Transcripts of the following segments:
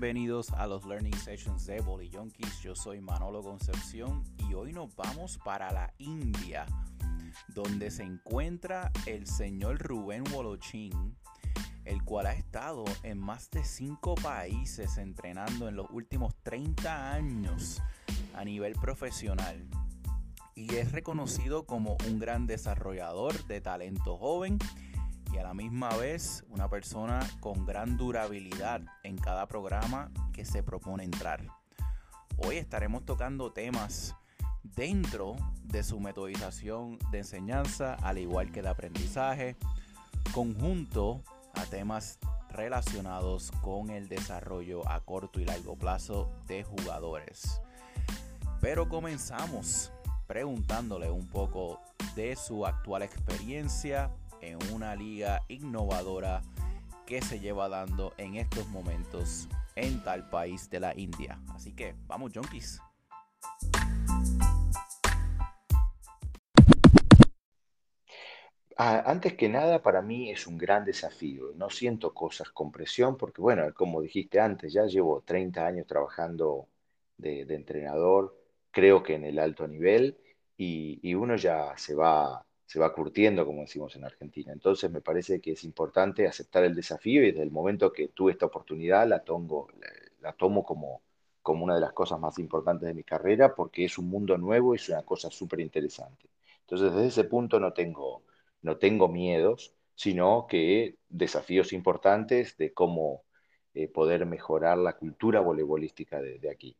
Bienvenidos a los Learning Sessions de Bolly Junkies. Yo soy Manolo Concepción y hoy nos vamos para la India, donde se encuentra el señor Rubén Wolochín, el cual ha estado en más de cinco países entrenando en los últimos 30 años a nivel profesional. Y es reconocido como un gran desarrollador de talento joven y a la misma vez una persona con gran durabilidad en cada programa que se propone entrar. Hoy estaremos tocando temas dentro de su metodización de enseñanza, al igual que de aprendizaje, conjunto a temas relacionados con el desarrollo a corto y largo plazo de jugadores. Pero comenzamos preguntándole un poco de su actual experiencia en una liga innovadora que se lleva dando en estos momentos en tal país de la India. Así que vamos, junkies. Ah, antes que nada, para mí es un gran desafío. No siento cosas con presión porque, bueno, como dijiste antes, ya llevo 30 años trabajando de, entrenador, creo que en el alto nivel, y, y uno ya se va se va curtiendo, como decimos en Argentina. Entonces me parece que es importante aceptar el desafío y desde el momento que tuve esta oportunidad la, la, tomo como, como una de las cosas más importantes de mi carrera porque es un mundo nuevo y es una cosa súper interesante. Entonces desde ese punto no tengo, no tengo miedos, sino que desafíos importantes de cómo eh, poder mejorar la cultura voleibolística de aquí.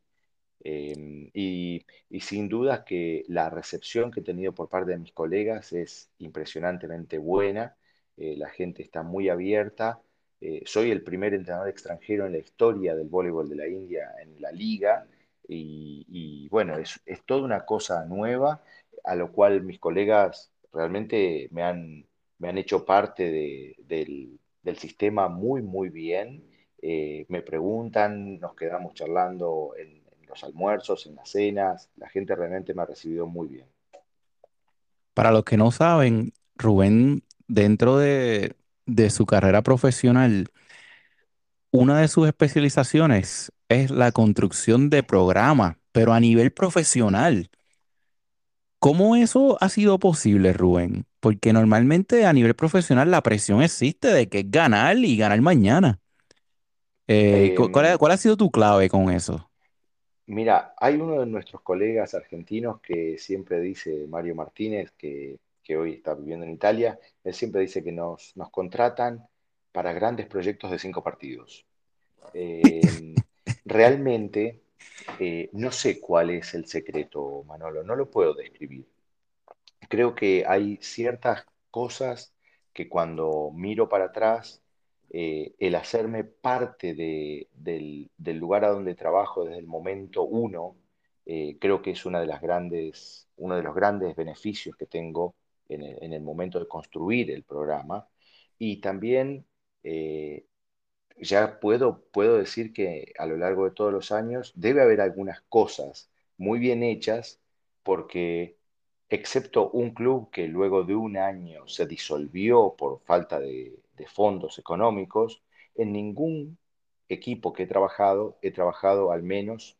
Em, y, sin duda que la recepción que he tenido por parte de mis colegas es impresionantemente buena, eh, la gente está muy abierta. Eh, soy el primer entrenador extranjero en la historia del voleibol de la India en la liga y, bueno, es, es, toda una cosa nueva a lo cual mis colegas realmente me han, me han hecho parte de, del, del, sistema muy, muy bien. Eh, me preguntan, nos quedamos charlando en los almuerzos, en las cenas. La gente realmente me ha recibido muy bien. Para los que no saben, Rubén, dentro de, su carrera profesional, una de sus especializaciones es la construcción de programas, pero a nivel profesional. ¿Cómo eso ha sido posible, Rubén? Porque normalmente a nivel profesional la presión existe de que es ganar y ganar mañana. Eh, ¿cuál, ¿cuál, ha sido tu clave con eso? Mira, hay uno de nuestros colegas argentinos que siempre dice, Mario Martínez, que, hoy está viviendo en Italia, él siempre dice que nos, contratan para grandes proyectos de cinco partidos. Em, realmente eh, no sé cuál es el secreto, Manolo, no lo puedo describir. Creo que hay ciertas cosas que cuando miro para atrás eh, el hacerme parte del, lugar a donde trabajo desde el momento uno, eh, creo que es una de las grandes, uno de los grandes beneficios que tengo en el, momento de construir el programa. Y también eh, ya puedo, puedo decir que a lo largo de todos los años debe haber algunas cosas muy bien hechas porque excepto un club que luego de un año se disolvió por falta de, fondos económicos, en ningún equipo que he trabajado he trabajado al menos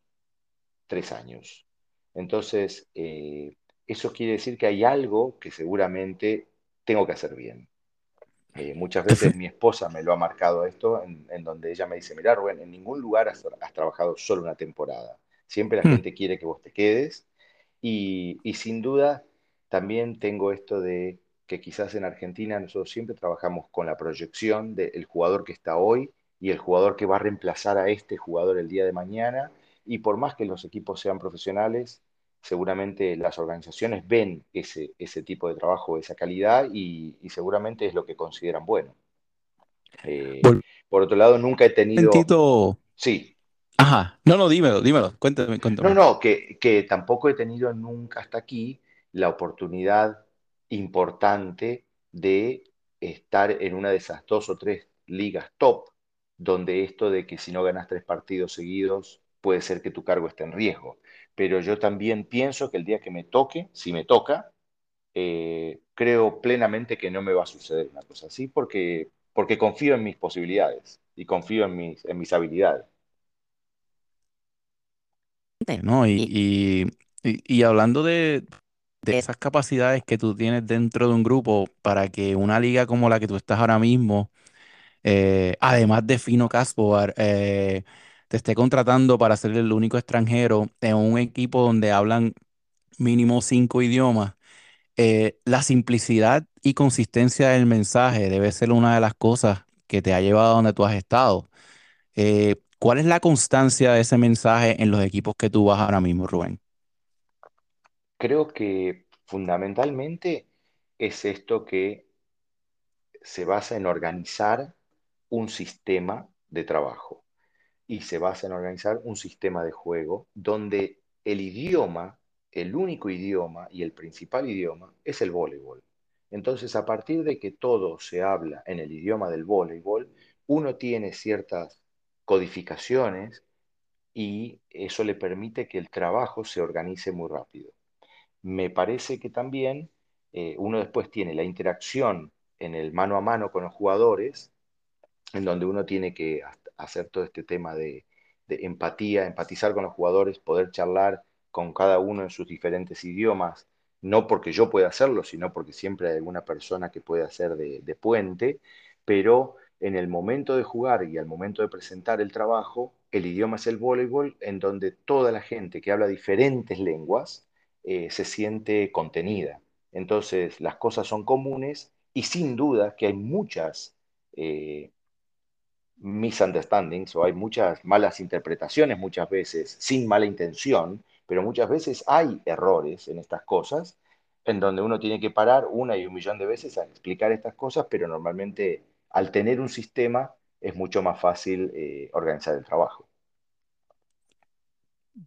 tres años. Entonces, eh, eso quiere decir que hay algo que seguramente tengo que hacer bien. Eh, muchas veces mi esposa me lo ha marcado esto, en, donde ella me dice, mira Rubén, en ningún lugar has, trabajado solo una temporada. Siempre la mm. gente quiere que vos te quedes. Y, y sin duda, también tengo esto de que quizás en Argentina nosotros siempre trabajamos con la proyección del jugador que está hoy y el jugador que va a reemplazar a este jugador el día de mañana. Y por más que los equipos sean profesionales, seguramente las organizaciones ven ese, ese tipo de trabajo, esa calidad y, seguramente es lo que consideran bueno. Eh, por otro lado, nunca he tenido... Sí. Ajá, no, no, dímelo, dímelo, cuéntame, cuéntame. No, no, que, que tampoco he tenido nunca hasta aquí la oportunidad importante de estar en una de esas dos o tres ligas top, donde esto de que si no ganas tres partidos seguidos, puede ser que tu cargo esté en riesgo. Pero yo también pienso que el día que me toque, si me toca, eh, creo plenamente que no me va a suceder una cosa así porque, porque confío en mis posibilidades y confío en mis, en mis habilidades. ¿no? Y, y, hablando de, esas capacidades que tú tienes dentro de un grupo para que una liga como la que tú estás ahora mismo, eh, además de Fino Caspoar, eh, te esté contratando para ser el único extranjero en un equipo donde hablan mínimo cinco idiomas. Eh, la simplicidad y consistencia del mensaje debe ser una de las cosas que te ha llevado a donde tú has estado. ¿Cuál es la constancia de ese mensaje en los equipos que tú vas ahora mismo, Rubén? Creo que fundamentalmente es esto que se basa en organizar un sistema de trabajo y se basa en organizar un sistema de juego donde el idioma, el único idioma y el principal idioma es el voleibol. Entonces, a partir de que todo se habla en el idioma del voleibol, uno tiene ciertas codificaciones y eso le permite que el trabajo se organice muy rápido. Me parece que también eh, uno después tiene la interacción en el mano a mano con los jugadores, en donde uno tiene que hacer todo este tema de, empatía, empatizar con los jugadores, poder charlar con cada uno en sus diferentes idiomas, no porque yo pueda hacerlo, sino porque siempre hay alguna persona que puede hacer de, de puente, pero en el momento de jugar y al momento de presentar el trabajo, el idioma es el voleibol, en donde toda la gente que habla diferentes lenguas eh, se siente contenida. Entonces, las cosas son comunes y sin duda que hay muchas eh, misunderstandings o hay muchas malas interpretaciones muchas veces, sin mala intención, pero muchas veces hay errores en estas cosas, en donde uno tiene que parar una y un millón de veces a explicar estas cosas, pero normalmente al tener un sistema es mucho más fácil eh, organizar el trabajo.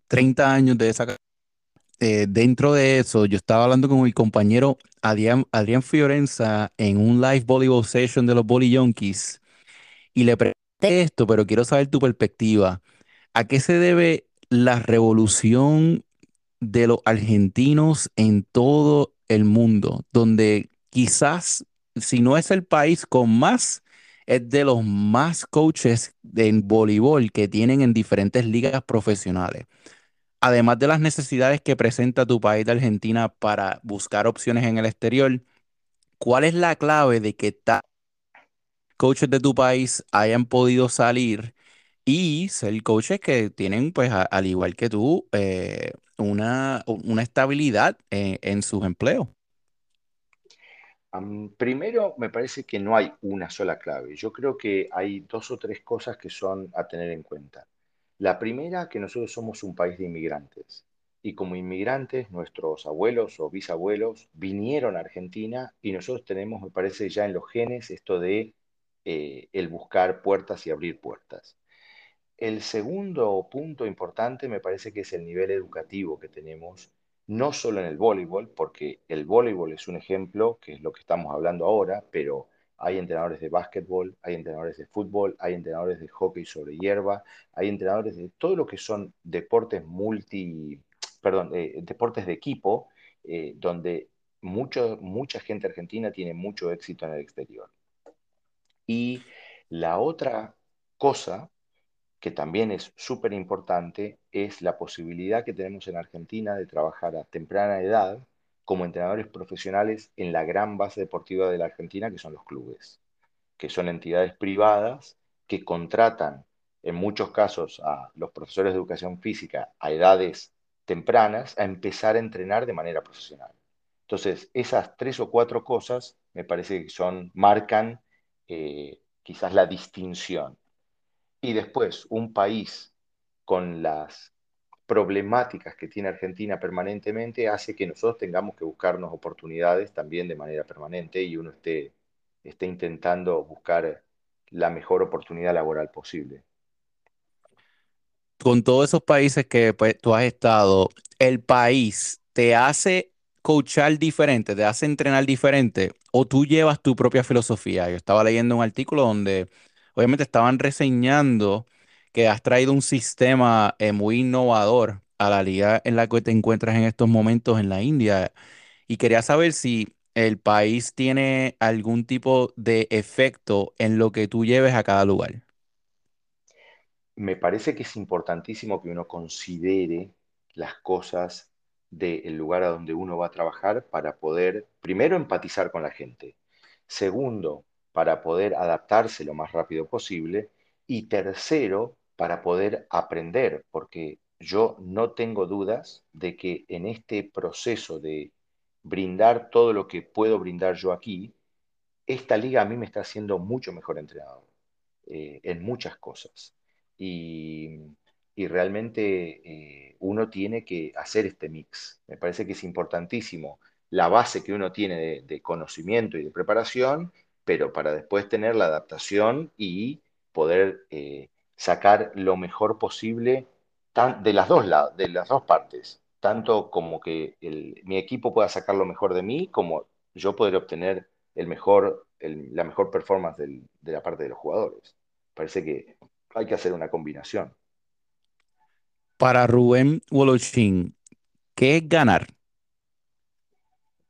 30 años de. Eh, dentro de eso, yo estaba hablando con mi compañero Adrián, Adrián Fiorenza en un live volleyball session de los Volley Junkies y le pregunté esto, pero quiero saber tu perspectiva. ¿A qué se debe la revolución de los argentinos en todo el mundo, donde quizás si no es el país con más, es de los más coaches en voleibol que tienen en diferentes ligas profesionales. Además de las necesidades que presenta tu país de Argentina para buscar opciones en el exterior, ¿cuál es la clave de que coaches de tu país hayan podido salir y ser coaches que tienen, pues, al igual que tú, eh, una, una estabilidad en sus empleos? primero, me parece que no hay una sola clave. Yo creo que hay dos o tres cosas que son a tener en cuenta. La primera, que nosotros somos un país de inmigrantes. Y como inmigrantes, nuestros abuelos o bisabuelos vinieron a Argentina y nosotros tenemos, me parece, ya en los genes esto de eh, el buscar puertas y abrir puertas. El segundo punto importante me parece que es el nivel educativo que tenemos no solo en el voleibol, porque el voleibol es un ejemplo, que es lo que estamos hablando ahora, pero hay entrenadores de básquetbol, hay entrenadores de fútbol, hay entrenadores de hockey sobre hierba, hay entrenadores de todo lo que son deportes multi, perdón, eh, deportes de equipo, eh, donde mucho, mucha gente argentina tiene mucho éxito en el exterior. Y la otra cosa que también es súper importante, es la posibilidad que tenemos en Argentina de trabajar a temprana edad como entrenadores profesionales en la gran base deportiva de la Argentina, que son los clubes, que son entidades privadas que contratan en muchos casos a los profesores de educación física a edades tempranas a empezar a entrenar de manera profesional. Entonces, esas tres o cuatro cosas me parece que son, marcan eh, quizás la distinción y después, un país con las problemáticas que tiene Argentina permanentemente hace que nosotros tengamos que buscarnos oportunidades también de manera permanente y uno esté, esté intentando buscar la mejor oportunidad laboral posible. Con todos esos países que pues, tú has estado, ¿el país te hace coachar diferente, te hace entrenar diferente o tú llevas tu propia filosofía? Yo estaba leyendo un artículo donde obviamente estaban reseñando que has traído un sistema eh, muy innovador a la liga en la que te encuentras en estos momentos en la India. Y quería saber si el país tiene algún tipo de efecto en lo que tú lleves a cada lugar. Me parece que es importantísimo que uno considere las cosas del lugar a donde uno va a trabajar para poder, primero, empatizar con la gente. Segundo, para poder adaptarse lo más rápido posible. Y tercero, para poder aprender, porque yo no tengo dudas de que en este proceso de brindar todo lo que puedo brindar yo aquí, esta liga a mí me está haciendo mucho mejor entrenador eh, en muchas cosas. Y, y realmente eh, uno tiene que hacer este mix. Me parece que es importantísimo la base que uno tiene de, conocimiento y de preparación, pero para después tener la adaptación y poder eh, sacar lo mejor posible de las dos, de las dos partes, tanto como que el, mi equipo pueda sacar lo mejor de mí, como yo poder obtener el mejor, el, la mejor performance del, de la parte de los jugadores. Parece que hay que hacer una combinación. Para Rubén Woloschin, ¿qué es ganar?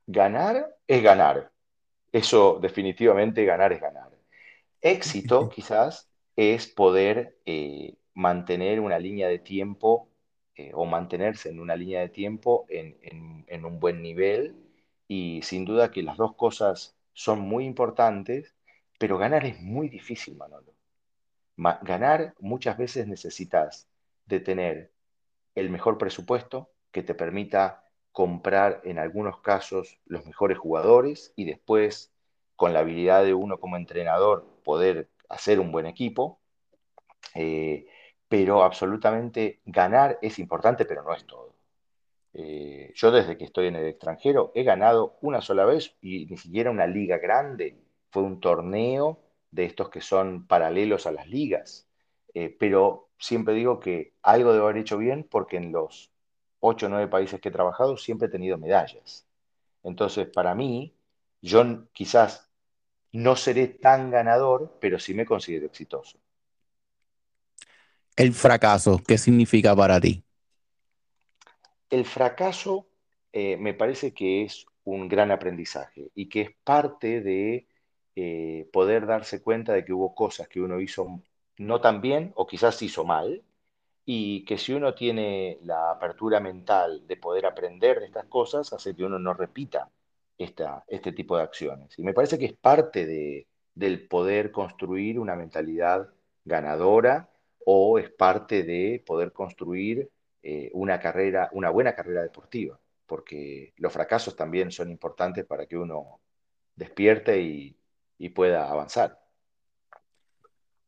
Ganar es ganar. Eso definitivamente ganar es ganar. Éxito quizás es poder eh, mantener una línea de tiempo eh, o mantenerse en una línea de tiempo en, en, un buen nivel y sin duda que las dos cosas son muy importantes, pero ganar es muy difícil, Manolo. Ma ganar muchas veces necesitas de tener el mejor presupuesto que te permita comprar en algunos casos los mejores jugadores y después con la habilidad de uno como entrenador poder hacer un buen equipo. Eh, pero absolutamente ganar es importante, pero no es todo. Eh, yo desde que estoy en el extranjero he ganado una sola vez y ni siquiera una liga grande, fue un torneo de estos que son paralelos a las ligas. Eh, pero siempre digo que algo debo haber hecho bien porque en los ocho o nueve países que he trabajado siempre he tenido medallas. Entonces, para mí, yo quizás no seré tan ganador, pero sí me considero exitoso. El fracaso, ¿qué significa para ti? El fracaso eh, me parece que es un gran aprendizaje y que es parte de eh, poder darse cuenta de que hubo cosas que uno hizo no tan bien o quizás hizo mal y que si uno tiene la apertura mental de poder aprender de estas cosas, hace que uno no repita esta, este tipo de acciones. Y me parece que es parte de, del poder construir una mentalidad ganadora o es parte de poder construir eh, una carrera, una buena carrera deportiva, porque los fracasos también son importantes para que uno despierte y, y pueda avanzar.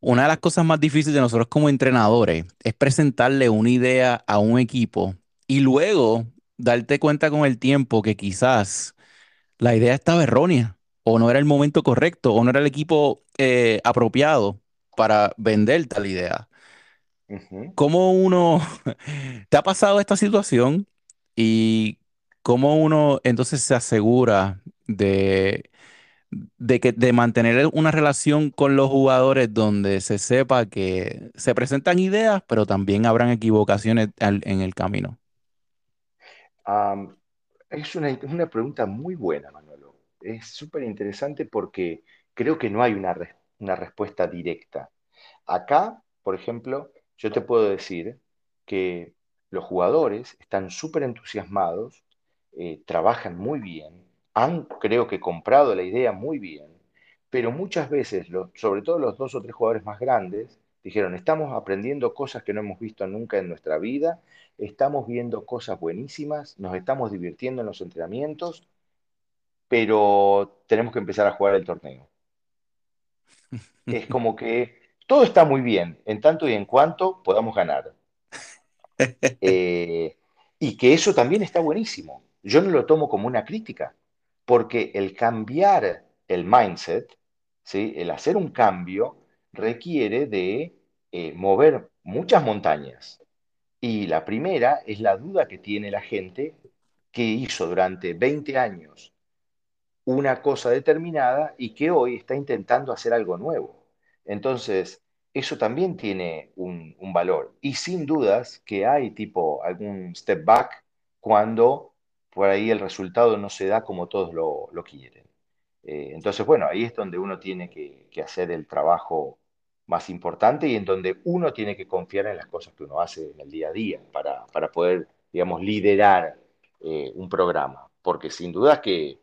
Una de las cosas más difíciles de nosotros como entrenadores es presentarle una idea a un equipo y luego darte cuenta con el tiempo que quizás la idea estaba errónea o no era el momento correcto o no era el equipo eh, apropiado para vender tal idea. ¿Cómo uno, te ha pasado esta situación y cómo uno entonces se asegura de de, que, de mantener una relación con los jugadores donde se sepa que se presentan ideas, pero también habrán equivocaciones al, en el camino? Um, es una, una, pregunta muy buena, Manuelo. Es súper interesante porque creo que no hay una, una respuesta directa. Acá, por ejemplo, yo te puedo decir que los jugadores están súper entusiasmados, eh, trabajan muy bien, han, creo que, comprado la idea muy bien, pero muchas veces, sobre todo los dos o tres jugadores más grandes, dijeron, estamos aprendiendo cosas que no hemos visto nunca en nuestra vida, estamos viendo cosas buenísimas, nos estamos divirtiendo en los entrenamientos, pero tenemos que empezar a jugar el torneo. es como que todo está muy bien, en tanto y en cuanto podamos ganar. Eh, y que eso también está buenísimo. Yo no lo tomo como una crítica porque el cambiar el mindset, ¿sí? el hacer un cambio, requiere de eh, mover muchas montañas. Y la primera es la duda que tiene la gente que hizo durante 20 años una cosa determinada y que hoy está intentando hacer algo nuevo. Entonces, eso también tiene un, valor. Y sin dudas que hay tipo algún step back cuando por ahí el resultado no se da como todos lo, quieren. Eh, entonces, bueno, ahí es donde uno tiene que, hacer el trabajo más importante y en donde uno tiene que confiar en las cosas que uno hace en el día a día para, para poder digamos, liderar eh, un programa, porque sin duda que,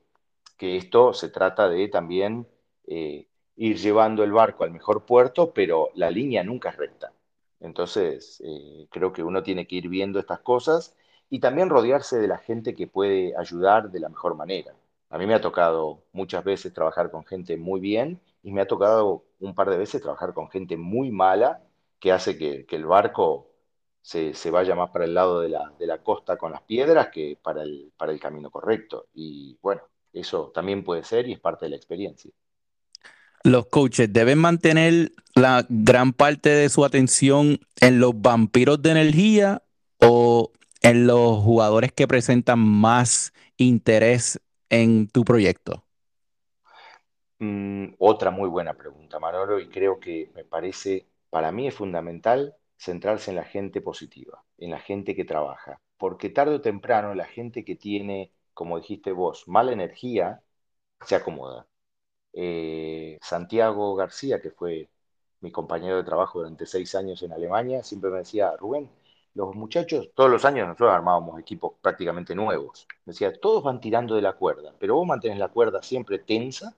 que esto se trata de también eh, ir llevando el barco al mejor puerto, pero la línea nunca es recta. Entonces, eh, creo que uno tiene que ir viendo estas cosas y también rodearse de la gente que puede ayudar de la mejor manera. A mí me ha tocado muchas veces trabajar con gente muy bien y me ha tocado un par de veces trabajar con gente muy mala que hace que, el barco se, se, vaya más para el lado de la, de la, costa con las piedras que para el, para el camino correcto. Y bueno, eso también puede ser y es parte de la experiencia. Los coaches deben mantener la gran parte de su atención en los vampiros de energía o en los jugadores que presentan más interés en tu proyecto. Mm, otra muy buena pregunta, Manolo, y creo que me parece, para mí es fundamental centrarse en la gente positiva, en la gente que trabaja, porque tarde o temprano la gente que tiene, como dijiste vos, mala energía, se acomoda. Eh, Santiago García, que fue mi compañero de trabajo durante seis años en Alemania, siempre me decía, Rubén, los muchachos, todos los años nosotros armábamos equipos prácticamente nuevos. Me decía, todos van tirando de la cuerda, pero vos mantenés la cuerda siempre tensa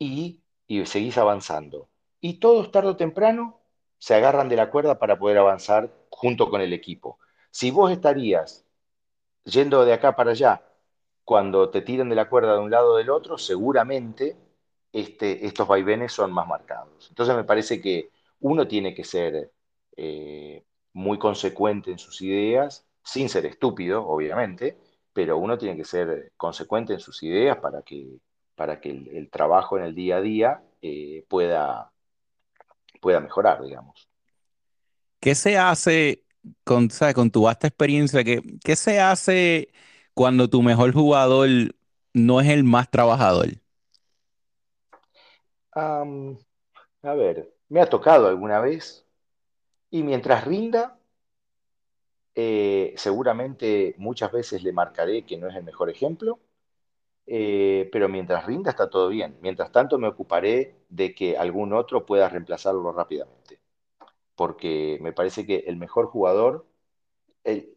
y, seguís avanzando. Y todos tarde o temprano se agarran de la cuerda para poder avanzar junto con el equipo. Si vos estarías yendo de acá para allá, cuando te tiran de la cuerda de un lado o del otro, seguramente este, estos vaivenes son más marcados. Entonces me parece que uno tiene que ser eh, muy consecuente en sus ideas, sin ser estúpido, obviamente, pero uno tiene que ser consecuente en sus ideas para que, para que el, el trabajo en el día a día eh, pueda, pueda mejorar, digamos. ¿Qué se hace con, ¿sabes? con tu vasta experiencia? ¿qué, ¿Qué se hace cuando tu mejor jugador no es el más trabajador? Um, a ver, me ha tocado alguna vez y mientras rinda, eh, seguramente muchas veces le marcaré que no es el mejor ejemplo, eh, pero mientras rinda está todo bien. Mientras tanto me ocuparé de que algún otro pueda reemplazarlo rápidamente, porque me parece que el mejor jugador, el,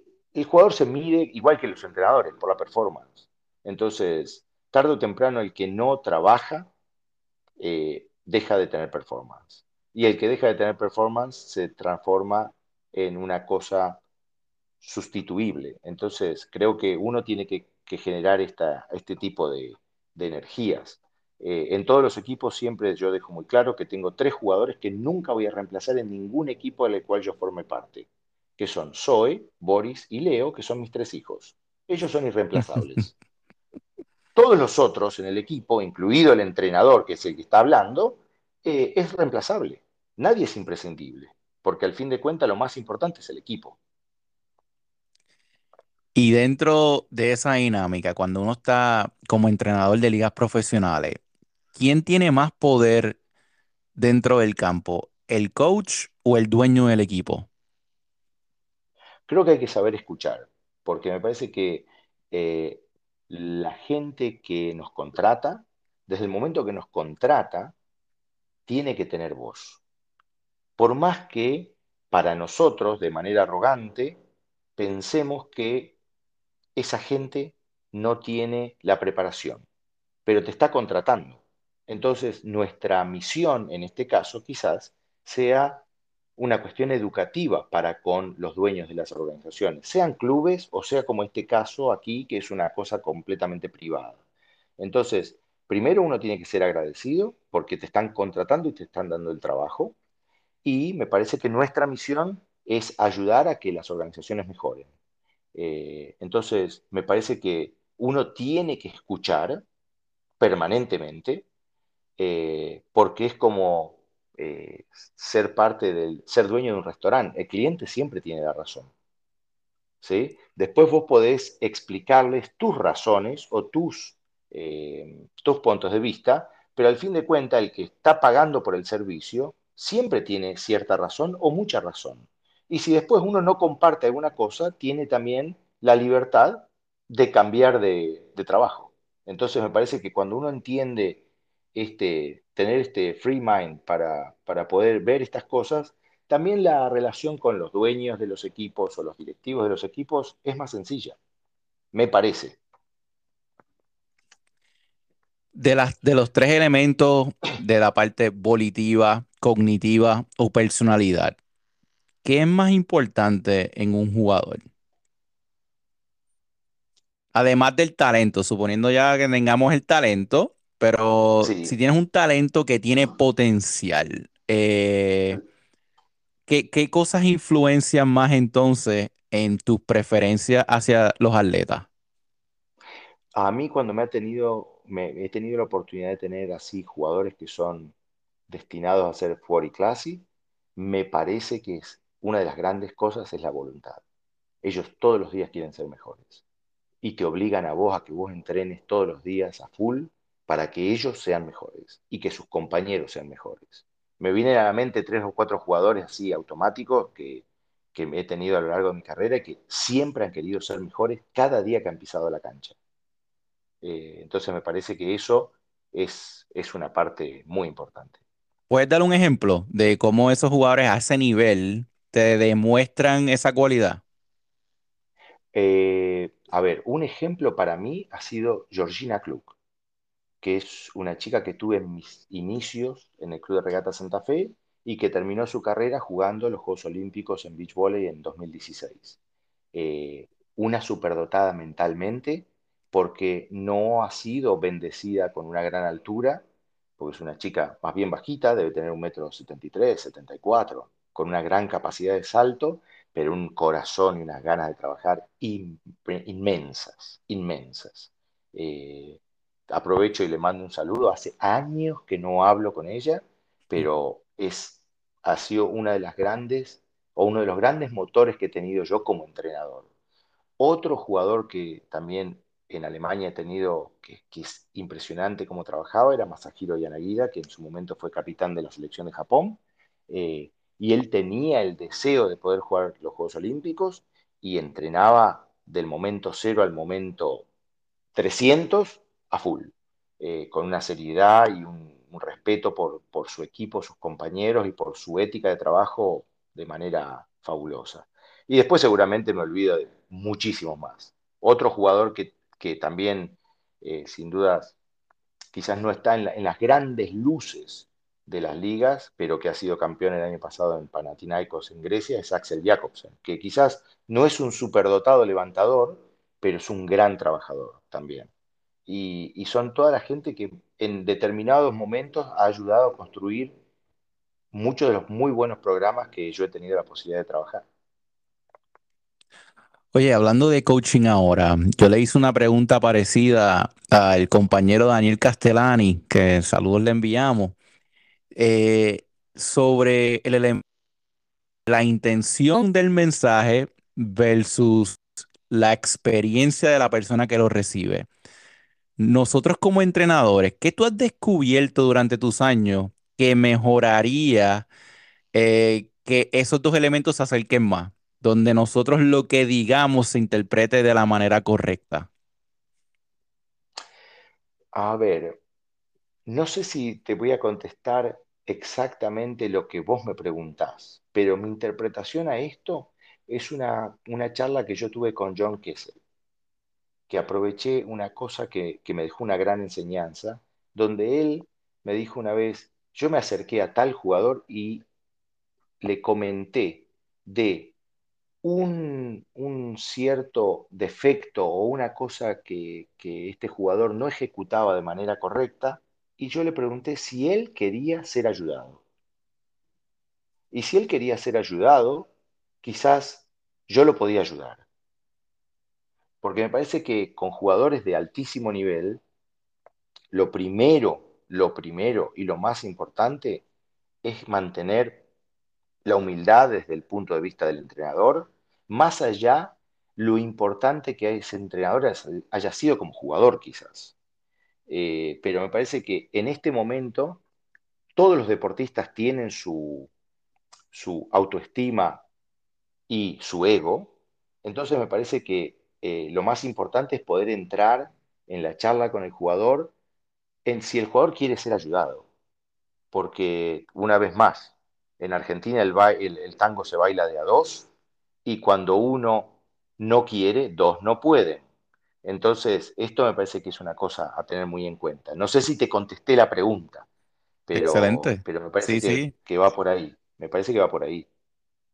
jugador se mide igual que los entrenadores por la performance. Entonces, tarde o temprano el que no trabaja eh, deja de tener performance. Y el que deja de tener performance se transforma en una cosa sustituible. Entonces, creo que uno tiene que, que generar esta, este tipo de, de energías. Eh, en todos los equipos siempre yo dejo muy claro que tengo tres jugadores que nunca voy a reemplazar en ningún equipo del cual yo forme parte, que son Zoe, Boris y Leo, que son mis tres hijos. Ellos son irreemplazables. Todos los otros en el equipo, incluido el entrenador, que es el que está hablando, eh, es reemplazable. Nadie es imprescindible, porque al fin de cuentas lo más importante es el equipo. Y dentro de esa dinámica, cuando uno está como entrenador de ligas profesionales, ¿quién tiene más poder dentro del campo? ¿El coach o el dueño del equipo? Creo que hay que saber escuchar, porque me parece que eh, la gente que nos contrata, desde el momento que nos contrata, tiene que tener voz. Por más que para nosotros, de manera arrogante, pensemos que esa gente no tiene la preparación, pero te está contratando. Entonces, nuestra misión en este caso quizás sea una cuestión educativa para con los dueños de las organizaciones, sean clubes o sea como este caso aquí, que es una cosa completamente privada. Entonces, primero uno tiene que ser agradecido porque te están contratando y te están dando el trabajo. Y me parece que nuestra misión es ayudar a que las organizaciones mejoren. Eh, entonces, me parece que uno tiene que escuchar permanentemente eh, porque es como eh, ser parte del, ser dueño de un restaurante. El cliente siempre tiene la razón. ¿sí? Después vos podés explicarles tus razones o tus, tus puntos de vista, pero al fin de cuentas el que está pagando por el servicio siempre tiene cierta razón o mucha razón. Y si después uno no comparte alguna cosa, tiene también la libertad de cambiar de, trabajo. Entonces me parece que cuando uno entiende este, tener este free mind para, para poder ver estas cosas, también la relación con los dueños de los equipos o los directivos de los equipos es más sencilla, me parece. De, de los tres elementos de la parte volitiva, cognitiva o personalidad, ¿qué es más importante en un jugador? Además del talento, suponiendo ya que tengamos el talento, pero Sí, si tienes un talento que tiene potencial, eh, ¿qué, qué cosas influencian más entonces en tus preferencias hacia los atletas? a mí cuando me ha tenido, me, he tenido la oportunidad de tener así jugadores que son destinados a ser fuori clase, me parece que es una de las grandes cosas es la voluntad. Ellos todos los días quieren ser mejores y te obligan a vos a que vos entrenes todos los días a full para que ellos sean mejores y que sus compañeros sean mejores. Me vienen a la mente tres o cuatro jugadores así automáticos que, que he tenido a lo largo de mi carrera y que siempre han querido ser mejores cada día que han pisado la cancha. Eh, entonces me parece que eso es, es una parte muy importante. ¿Puedes dar un ejemplo de cómo esos jugadores a ese nivel te demuestran esa cualidad? Eh, a ver, un ejemplo para mí ha sido Georgina Klug, que es una chica que tuve en mis inicios en el Club de Regata Santa Fe y que terminó su carrera jugando los Juegos Olímpicos en Beach Volley en 2016. Eh, una superdotada mentalmente, porque no ha sido bendecida con una gran altura, porque es una chica más bien bajita, debe tener un metro 73, 74, con una gran capacidad de salto, pero un corazón y unas ganas de trabajar in- inmensas, inmensas. Eh, aprovecho y le mando un saludo. Hace años que no hablo con ella, pero es, ha sido una de las grandes o uno de los grandes motores que he tenido yo como entrenador. Otro jugador que también en Alemania he tenido, que, que es impresionante cómo trabajaba, era Masahiro Yanagida, que en su momento fue capitán de la selección de Japón, eh, y él tenía el deseo de poder jugar los Juegos Olímpicos y entrenaba del momento cero al momento 300 a full, eh, con una seriedad y un, respeto por, por, su equipo, sus compañeros y por su ética de trabajo de manera fabulosa. Y después seguramente me olvido de muchísimos más. Otro jugador que, que también, eh, sin dudas, quizás no está en, las grandes luces de las ligas, pero que ha sido campeón el año pasado en Panathinaikos en Grecia, es Axel Jacobsen, que quizás no es un superdotado levantador, pero es un gran trabajador también y, y, son toda la gente que en determinados momentos ha ayudado a construir muchos de los muy buenos programas que yo he tenido la posibilidad de trabajar. Oye, hablando de coaching ahora, yo le hice una pregunta parecida al compañero Daniel Castellani, que saludos le enviamos, eh, sobre el, la intención del mensaje versus la experiencia de la persona que lo recibe. Nosotros como entrenadores, ¿qué tú has descubierto durante tus años que mejoraría eh, que esos dos elementos se acerquen más? Donde nosotros lo que digamos se interprete de la manera correcta. A ver, no sé si te voy a contestar exactamente lo que vos me preguntás, pero mi interpretación a esto es una, una charla que yo tuve con John Kessel que aproveché una cosa que, que, me dejó una gran enseñanza, donde él me dijo una vez, yo me acerqué a tal jugador y le comenté de un, un cierto defecto o una cosa que, que este jugador no ejecutaba de manera correcta, y yo le pregunté si él quería ser ayudado. Y si él quería ser ayudado, quizás yo lo podía ayudar porque me parece que con jugadores de altísimo nivel, lo primero, lo primero y lo más importante es mantener la humildad desde el punto de vista del entrenador, más allá lo importante que ese entrenador haya sido como jugador quizás. Eh, pero me parece que en este momento todos los deportistas tienen su, su autoestima y su ego, entonces me parece que eh, lo más importante es poder entrar en la charla con el jugador en si el jugador quiere ser ayudado. Porque, una vez más, en Argentina el, el, tango se baila de a dos y cuando uno no quiere, dos no pueden. Entonces, esto me parece que es una cosa a tener muy en cuenta. No sé si te contesté la pregunta, pero, Excelente. pero me parece que, va por ahí. Me parece que va por ahí.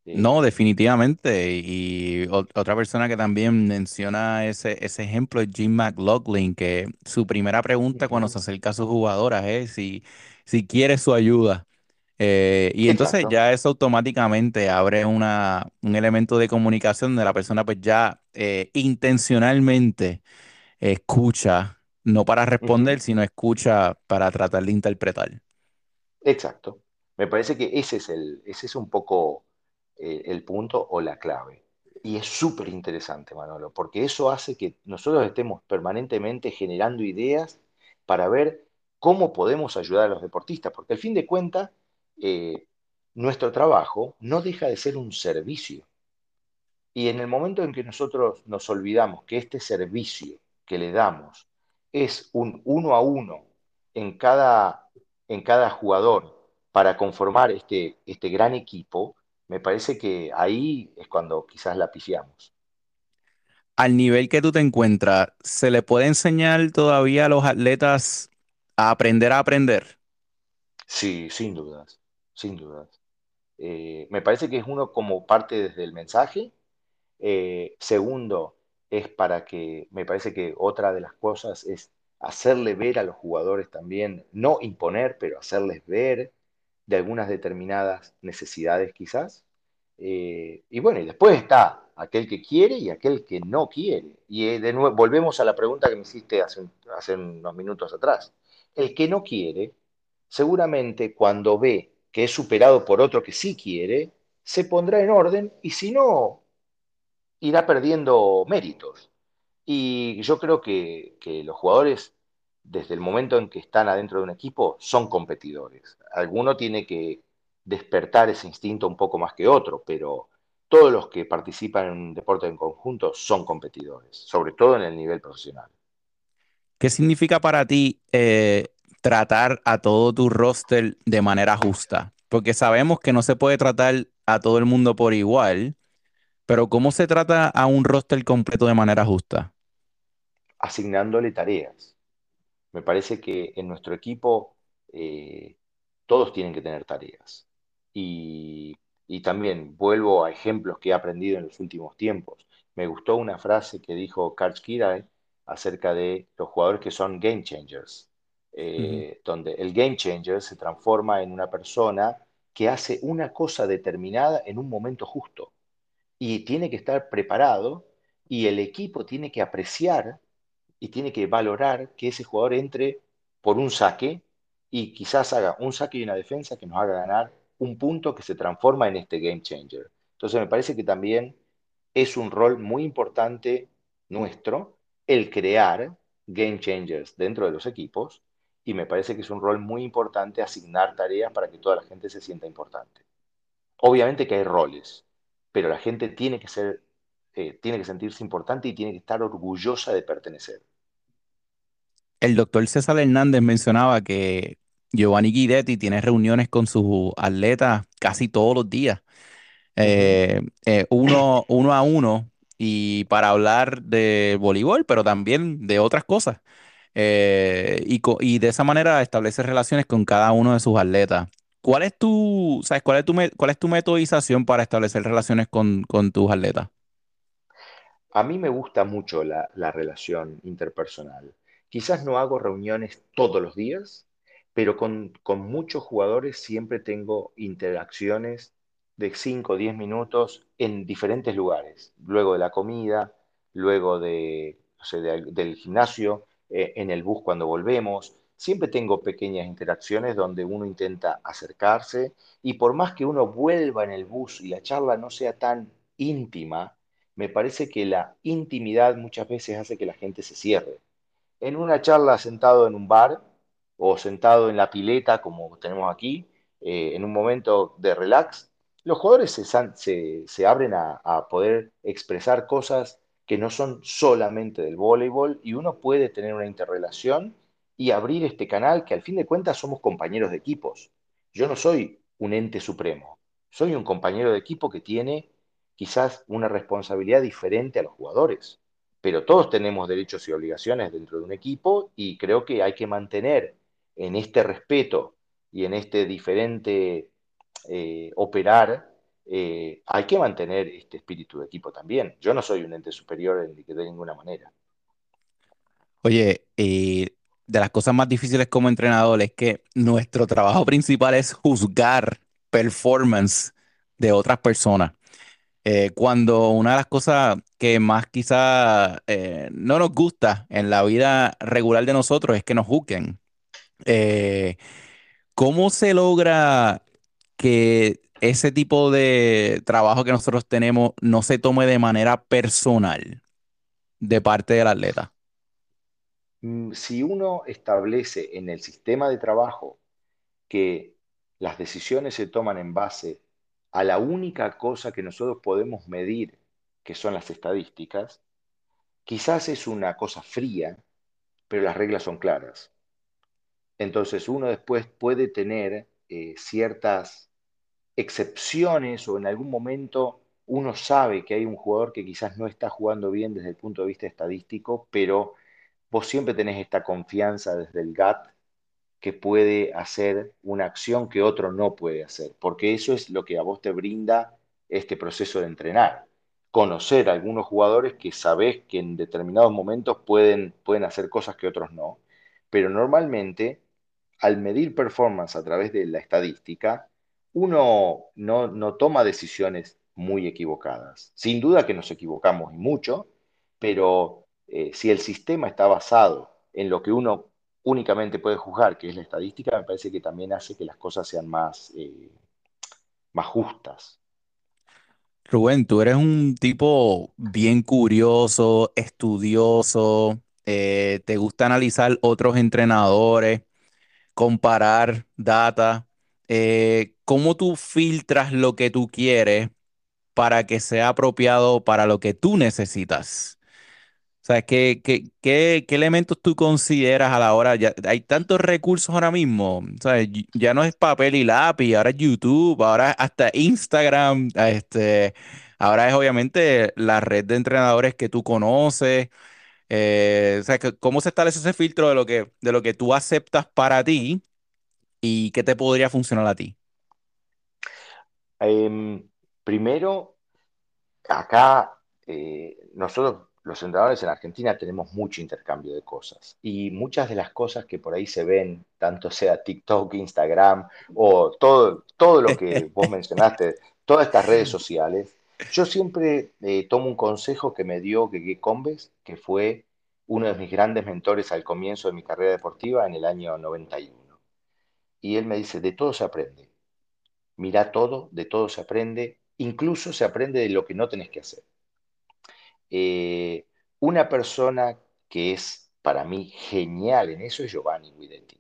No, definitivamente. Y otra persona que también menciona ese, ese ejemplo es Jim McLaughlin, que su primera pregunta cuando se acerca a sus jugadoras es si, si quiere su ayuda. Eh, y entonces ya eso automáticamente abre una, un elemento de comunicación de la persona pues ya eh, intencionalmente escucha, no para responder, sino escucha para tratar de interpretar. Exacto. Me parece que ese es, el, ese es un poco eh, el punto o la clave. Y es súper interesante, Manolo, porque eso hace que nosotros estemos permanentemente generando ideas para ver cómo podemos ayudar a los deportistas, porque al fin de cuentas eh, nuestro trabajo no deja de ser un servicio. Y en el momento en que nosotros nos olvidamos que este servicio que le damos es un uno a uno en cada, en cada jugador para conformar este, este gran equipo, me parece que ahí es cuando quizás la pifiamos. Al nivel que tú te encuentras, ¿se le puede enseñar todavía a los atletas a aprender a aprender? Sí, sin dudas sin dudas. Eh, me parece que es uno como parte desde el mensaje. Eh, segundo, es para que, me parece que otra de las cosas es hacerle ver a los jugadores también, no imponer, pero hacerles ver de algunas determinadas necesidades quizás. Eh, y bueno, y después está aquel que quiere y aquel que no quiere. Y de nuevo, volvemos a la pregunta que me hiciste hace, hace unos minutos atrás. El que no quiere, seguramente cuando ve que es superado por otro que sí quiere, se pondrá en orden y si no, irá perdiendo méritos. Y yo creo que, los jugadores, desde el momento en que están adentro de un equipo, son competidores. Alguno tiene que despertar ese instinto un poco más que otro, pero todos los que participan en un deporte en conjunto son competidores, sobre todo en el nivel profesional. ¿Qué significa para ti eh, tratar a todo tu roster de manera justa, porque sabemos que no se puede tratar a todo el mundo por igual, pero ¿cómo se trata a un roster completo de manera justa? Asignándole tareas. Me parece que en nuestro equipo eh, todos tienen que tener tareas. Y, y también vuelvo a ejemplos que he aprendido en los últimos tiempos. Me gustó una frase que dijo Karl Kirai acerca de los jugadores que son game changers. Eh, donde el game changer se transforma en una persona que hace una cosa determinada en un momento justo y tiene que estar preparado y el equipo tiene que apreciar y tiene que valorar que ese jugador entre por un saque y quizás haga un saque y una defensa que nos haga ganar un punto que se transforma en este game changer. Entonces me parece que también es un rol muy importante nuestro el crear game changers dentro de los equipos y me parece que es un rol muy importante asignar tareas para que toda la gente se sienta importante. Obviamente que hay roles, pero la gente tiene que ser, eh, tiene que sentirse importante y tiene que estar orgullosa de pertenecer. El doctor César Hernández mencionaba que Giovanni Guidetti tiene reuniones con sus atletas casi todos los días, eh, eh, uno, uno a uno, y para hablar de voleibol, pero también de otras cosas. Eh, y, de esa manera establece relaciones con cada uno de sus atletas. ¿Cuál es tu, sabes, cuál es tu, cuál es tu metodización para establecer relaciones con, tus atletas? A mí me gusta mucho la, la, relación interpersonal. Quizás no hago reuniones todos los días, pero con, con muchos jugadores siempre tengo interacciones de 5 o 10 minutos en diferentes lugares, luego de la comida, luego de, del gimnasio, eh, en el bus cuando volvemos. Siempre tengo pequeñas interacciones donde uno intenta acercarse y por más que uno vuelva en el bus y la charla no sea tan íntima, me parece que la intimidad muchas veces hace que la gente se cierre. En una charla sentado en un bar o sentado en la pileta como tenemos aquí, eh, en un momento de relax, los jugadores se, abren a poder expresar cosas que no son solamente del voleibol y uno puede tener una interrelación y abrir este canal que al fin de cuentas somos compañeros de equipos. Yo no soy un ente supremo, soy un compañero de equipo que tiene quizás una responsabilidad diferente a los jugadores, pero todos tenemos derechos y obligaciones dentro de un equipo y creo que hay que mantener en este respeto y en este diferente eh, operar, eh, hay que mantener este espíritu de equipo también. Yo no soy un ente superior de ninguna manera. Oye, de las cosas más difíciles como entrenador es que nuestro trabajo principal es juzgar performance de otras personas. Eh, cuando una de las cosas que más quizá eh, no nos gusta en la vida regular de nosotros es que nos juzguen. Eh, ¿cómo se logra que ese tipo de trabajo que nosotros tenemos no se tome de manera personal de parte del atleta? Mm, si uno establece en el sistema de trabajo que las decisiones se toman en base a la única cosa que nosotros podemos medir, que son las estadísticas, quizás es una cosa fría, pero las reglas son claras. Entonces uno después puede tener eh, ciertas excepciones o en algún momento uno sabe que hay un jugador que quizás no está jugando bien desde el punto de vista estadístico, pero vos siempre tenés esta confianza desde el GAT que puede hacer una acción que otro no puede hacer, porque eso es lo que a vos te brinda este proceso de entrenar. Conocer a algunos jugadores que sabés que en determinados momentos pueden, pueden hacer cosas que otros no, pero normalmente al medir performance a través de la estadística, uno no, no toma decisiones muy equivocadas. Sin duda que nos equivocamos y mucho, pero eh, si el sistema está basado en lo que uno únicamente puede juzgar, que es la estadística, me parece que también hace que las cosas sean más, eh, más justas. Rubén, tú eres un tipo bien curioso, estudioso, eh, te gusta analizar otros entrenadores, comparar data. ¿Cómo tú filtras lo que tú quieres para que sea apropiado para lo que tú necesitas? sea, ¿qué, qué, elementos tú consideras a la hora? Hay tantos recursos ahora mismo. Ya no es papel y lápiz, ahora es YouTube, ahora hasta Instagram. Este, ahora es obviamente la red de entrenadores que tú conoces. Eh, o sea, ¿cómo se establece ese filtro de lo que, de lo que tú aceptas para ti y qué te podría funcionar a ti? Em, primero, acá eh, nosotros los entrenadores en Argentina tenemos mucho intercambio de cosas y muchas de las cosas que por ahí se ven, tanto sea TikTok, Instagram o todo, todo lo que vos mencionaste, todas estas redes sociales, yo siempre eh, tomo un consejo que me dio Gege Combes, que fue uno de mis grandes mentores al comienzo de mi carrera deportiva en el año 91. Y él me dice, de todo se aprende. Mira todo, de todo se aprende, incluso se aprende de lo que no tenés que hacer. Eh, una persona que es para mí genial en eso es Giovanni Guidetti.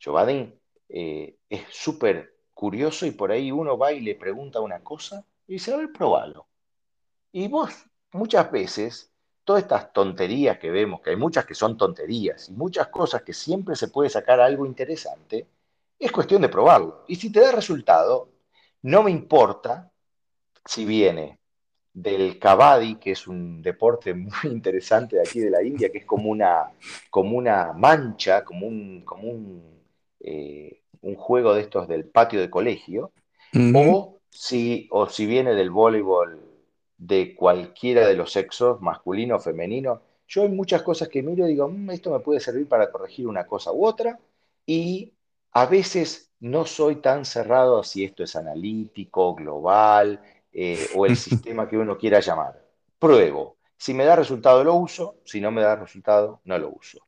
Giovanni eh, es súper curioso y por ahí uno va y le pregunta una cosa y dice, a ver, probalo. Y vos muchas veces, todas estas tonterías que vemos, que hay muchas que son tonterías y muchas cosas que siempre se puede sacar algo interesante, es cuestión de probarlo. Y si te da resultado, no me importa si viene del kabaddi, que es un deporte muy interesante de aquí de la India, que es como una, como una mancha, como un, como un, eh, un juego de estos del patio de colegio, o, si, o si viene del voleibol de cualquiera de los sexos, masculino o femenino. Yo hay muchas cosas que miro y digo, mm, esto me puede servir para corregir una cosa u otra, y a veces no soy tan cerrado si esto es analítico, global, eh, o el sistema que uno quiera llamar. Pruebo. Si me da resultado, lo uso. Si no me da resultado, no lo uso.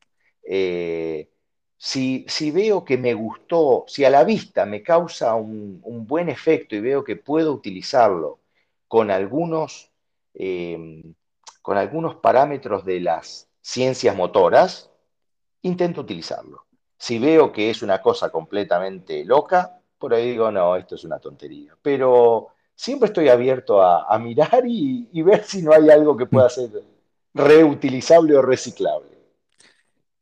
Eh, si, veo que me gustó, si a la vista me causa un, buen efecto y veo que puedo utilizarlo con algunos, em, con algunos parámetros de las ciencias motoras, intento utilizarlo. Si veo que es una cosa completamente loca, por ahí digo, no, esto es una tontería. Pero siempre estoy abierto a, mirar y, ver si no hay algo que pueda ser reutilizable o reciclable.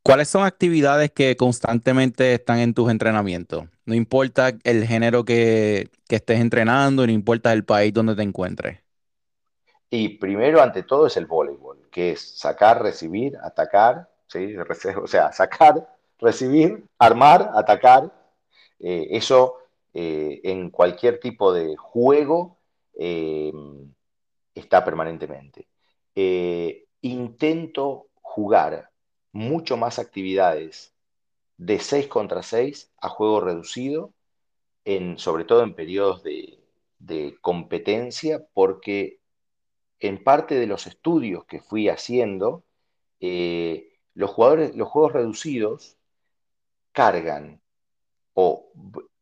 ¿Cuáles son actividades que constantemente están en tus entrenamientos? No importa el género que, estés entrenando, no importa el país donde te encuentres. Y primero, ante todo, es el voleibol, que es sacar, recibir, atacar, ¿sí? o sea, sacar, recibir, armar, atacar. Eh, eso eh, en cualquier tipo de juego eh, está permanentemente. intento jugar mucho más actividades de 6 contra 6 a juego reducido, sobre todo en periodos de, competencia, porque en parte de los estudios que fui haciendo, los, jugadores, los juegos reducidos cargan o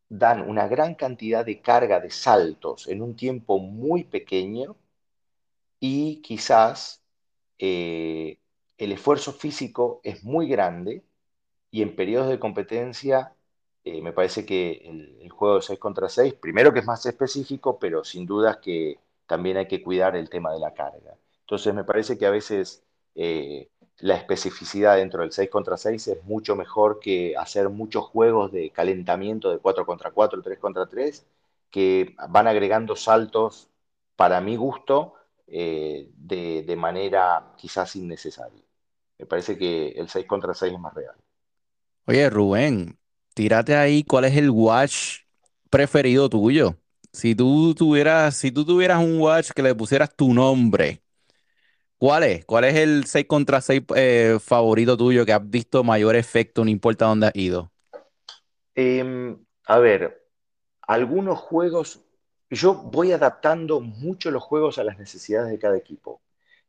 dan una gran cantidad de carga de saltos en un tiempo muy pequeño y quizás eh, el esfuerzo físico es muy grande y en periodos de competencia eh, me parece que el, juego de 6 contra 6, primero que es más específico, pero sin dudas que también hay que cuidar el tema de la carga. Entonces me parece que a veces eh, la especificidad dentro del 6 contra 6 es mucho mejor que hacer muchos juegos de calentamiento de 4 contra 4, 3 contra 3, que van agregando saltos, para mi gusto, eh, de manera quizás innecesaria. Me parece que el 6 contra 6 es más real. Oye, Rubén, tírate ahí cuál es el watch preferido tuyo. Si tú tuvieras, si tú tuvieras un watch que le pusieras tu nombre, ¿cuál es? ¿Cuál es el 6 contra 6 eh, favorito tuyo que has visto mayor efecto, no importa dónde has ido? Em, a ver, algunos juegos, yo voy adaptando mucho los juegos a las necesidades de cada equipo.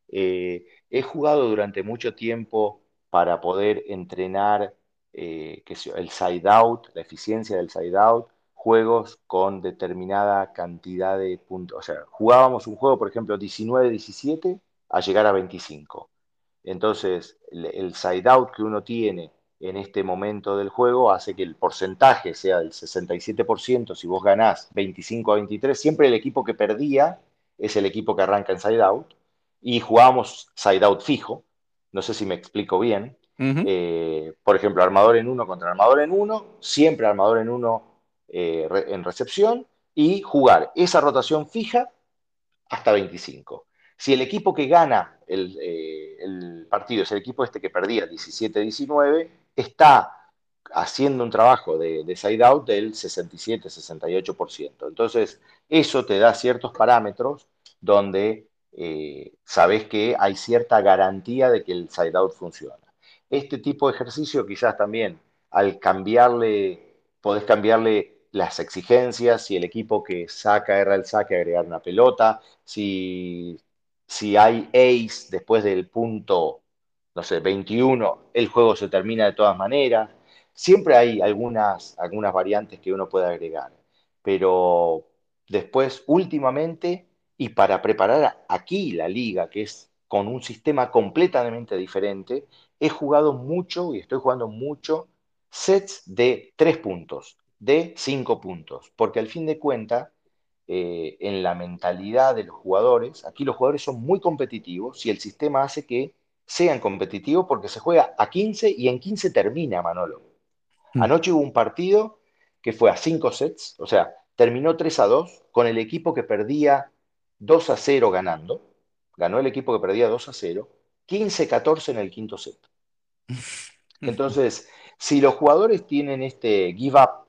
Eh, he jugado durante mucho tiempo para poder entrenar eh, el side out, la eficiencia del side out, juegos con determinada cantidad de puntos. O sea, jugábamos un juego, por ejemplo, 19-17 a llegar a 25. Entonces, el, side out que uno tiene en este momento del juego hace que el porcentaje sea del 67%. Si vos ganás 25 a 23, siempre el equipo que perdía es el equipo que arranca en side out y jugábamos side out fijo, no sé si me explico bien. Eh, por ejemplo, armador en uno contra armador en uno, siempre armador en uno eh, en recepción y jugar esa rotación fija hasta 25. Si el equipo que gana el, eh, el partido es el equipo este que perdía 17-19, está haciendo un trabajo de, de side out del 67-68%. Entonces, eso te da ciertos parámetros donde eh, sabes que hay cierta garantía de que el side out funciona. Este tipo de ejercicio quizás también al cambiarle, podés cambiarle las exigencias, si el equipo que saca, erra el saque, agregar una pelota, si, si hay ace después del punto, no sé, 21, el juego se termina de todas maneras. Siempre hay algunas, algunas variantes que uno puede agregar, pero después, últimamente, y para preparar aquí la liga, que es con un sistema completamente diferente, he jugado mucho y estoy jugando mucho sets de tres puntos, de cinco puntos, porque al fin de cuentas, eh, en la mentalidad de los jugadores, aquí los jugadores son muy competitivos y el sistema hace que sean competitivos porque se juega a 15 y en 15 termina, Manolo. Mm. Anoche hubo un partido que fue a cinco sets, o sea, terminó 3 a 2 con el equipo que perdía 2 a 0 ganando, ganó el equipo que perdía 2 a 0, 15-14 en el quinto set. Entonces, si los jugadores tienen este give up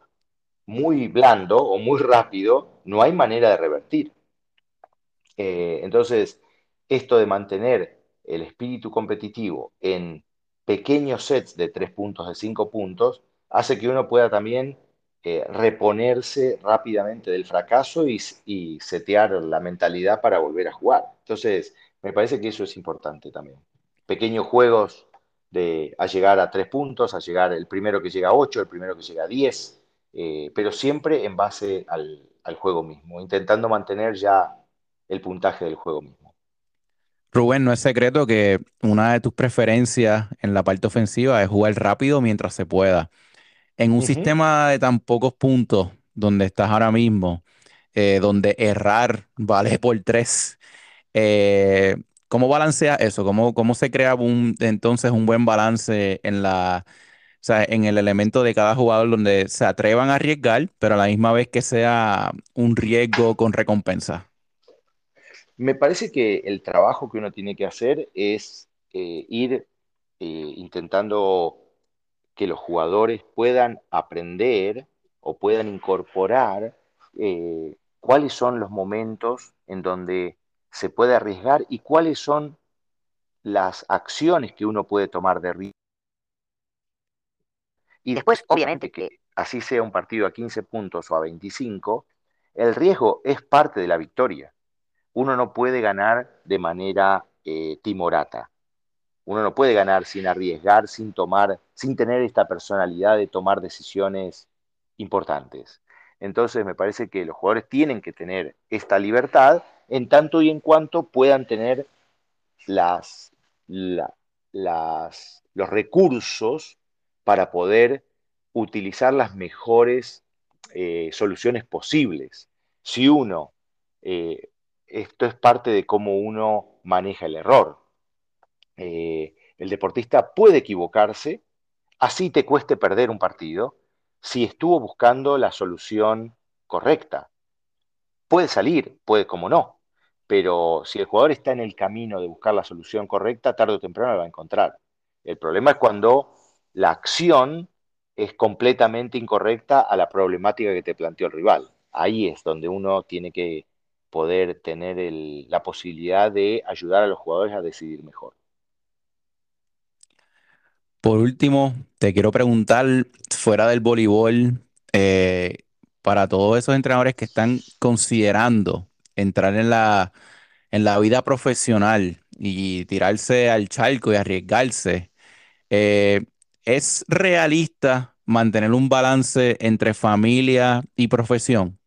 muy blando o muy rápido, no hay manera de revertir. Eh, entonces, esto de mantener el espíritu competitivo en pequeños sets de 3 puntos, de 5 puntos, hace que uno pueda también eh, reponerse rápidamente del fracaso y, setear la mentalidad para volver a jugar. Entonces, me parece que eso es importante también. Pequeños juegos de a llegar a tres puntos, a llegar el primero que llega a ocho, el primero que llega a diez, eh, pero siempre en base al, juego mismo, intentando mantener ya el puntaje del juego mismo. Rubén, no es secreto que una de tus preferencias en la parte ofensiva es jugar rápido mientras se pueda. En un sistema de tan pocos puntos donde estás ahora mismo, eh, donde errar vale por tres, eh, ¿Cómo balancea eso? ¿Cómo, cómo se crea un, entonces un buen balance en la, en el elemento de cada jugador donde se atrevan a arriesgar, pero a la misma vez que sea un riesgo con recompensa? Me parece que el trabajo que uno tiene que hacer es eh, ir eh, intentando que los jugadores puedan aprender o puedan incorporar eh, cuáles son los momentos en donde se puede arriesgar y cuáles son las acciones que uno puede tomar de riesgo. Y después, obviamente, que así sea un partido a 15 puntos o a 25, el riesgo es parte de la victoria uno no puede ganar de manera eh, timorata. Uno no puede ganar sin arriesgar, sin tomar, sin tener esta personalidad de tomar decisiones importantes. Entonces me parece que los jugadores tienen que tener esta libertad en tanto y en cuanto puedan tener las, las, los recursos para poder utilizar las mejores eh, soluciones posibles. Si uno eh, esto es parte de cómo uno maneja el error. Eh, el deportista puede equivocarse, así te cueste perder un partido, si estuvo buscando la solución correcta. Puede salir, puede como no, pero si el jugador está en el camino de buscar la solución correcta, tarde o temprano la va a encontrar. El problema es cuando la acción es completamente incorrecta a la problemática que te planteó el rival. Ahí es donde uno tiene que poder tener la posibilidad de ayudar a los jugadores a decidir mejor. Por último, te quiero preguntar, fuera del voleibol, eh, para todos esos entrenadores que están considerando entrar en la, en la vida profesional y tirarse al charco y arriesgarse, eh, ¿es realista mantener un balance entre familia y profesión?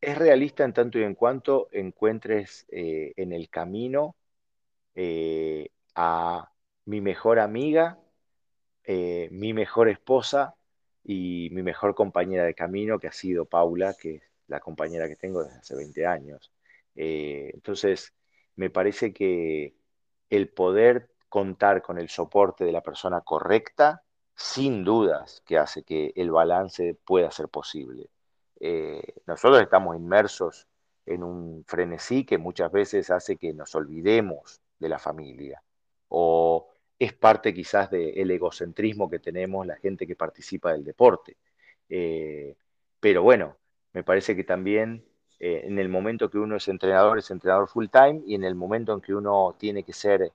es realista en tanto y en cuanto encuentres eh, en el camino eh, a mi mejor amiga, eh, mi mejor esposa y mi mejor compañera de camino, que ha sido Paula, que es la compañera que tengo desde hace 20 años. entonces, me parece que el poder contar con el soporte de la persona correcta, sin dudas que hace que el balance pueda ser posible. Eh, nosotros estamos inmersos en un frenesí que muchas veces hace que nos olvidemos de la familia o es parte quizás del egocentrismo que tenemos la gente que participa del deporte. Eh, pero bueno, me parece que también eh, en el momento que uno es entrenador, es entrenador full time y en el momento en que uno tiene que ser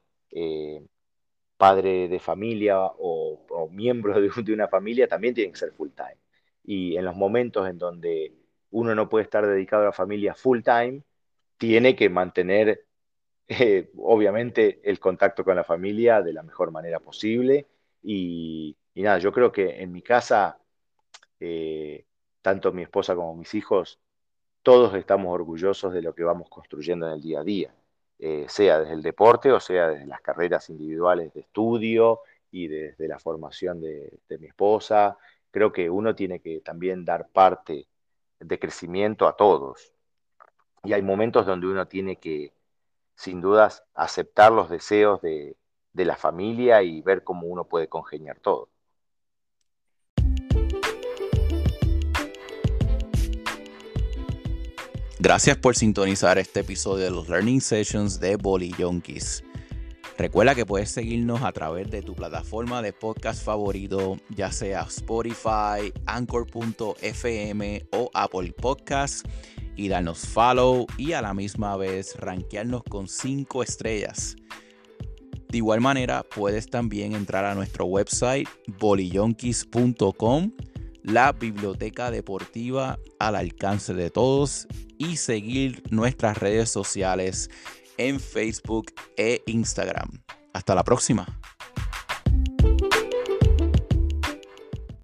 padre de familia o, miembro de, una familia, también tiene que ser full time y en los momentos en donde uno no puede estar dedicado a la familia full time, tiene que mantener eh, obviamente el contacto con la familia de la mejor manera posible. Y, nada, yo creo que en mi casa, eh, tanto mi esposa como mis hijos, todos estamos orgullosos de lo que vamos construyendo en el día a día, eh, sea desde el deporte o sea desde las carreras individuales de estudio y desde la formación de mi esposa creo que uno tiene que también dar parte de crecimiento a todos. Y hay momentos donde uno tiene que, sin dudas, aceptar los deseos de, la familia y ver cómo uno puede congeniar todo. Gracias por sintonizar este episodio de los Learning Sessions de Junkies. Recuerda que puedes seguirnos a través de tu plataforma de podcast favorito, ya sea Spotify, Anchor.fm o Apple Podcasts, y darnos follow y a la misma vez rankearnos con 5 estrellas. De igual manera, puedes también entrar a nuestro website bolillonkis.com, la biblioteca deportiva al alcance de todos, y seguir nuestras redes sociales en Facebook e Instagram. Hasta la próxima.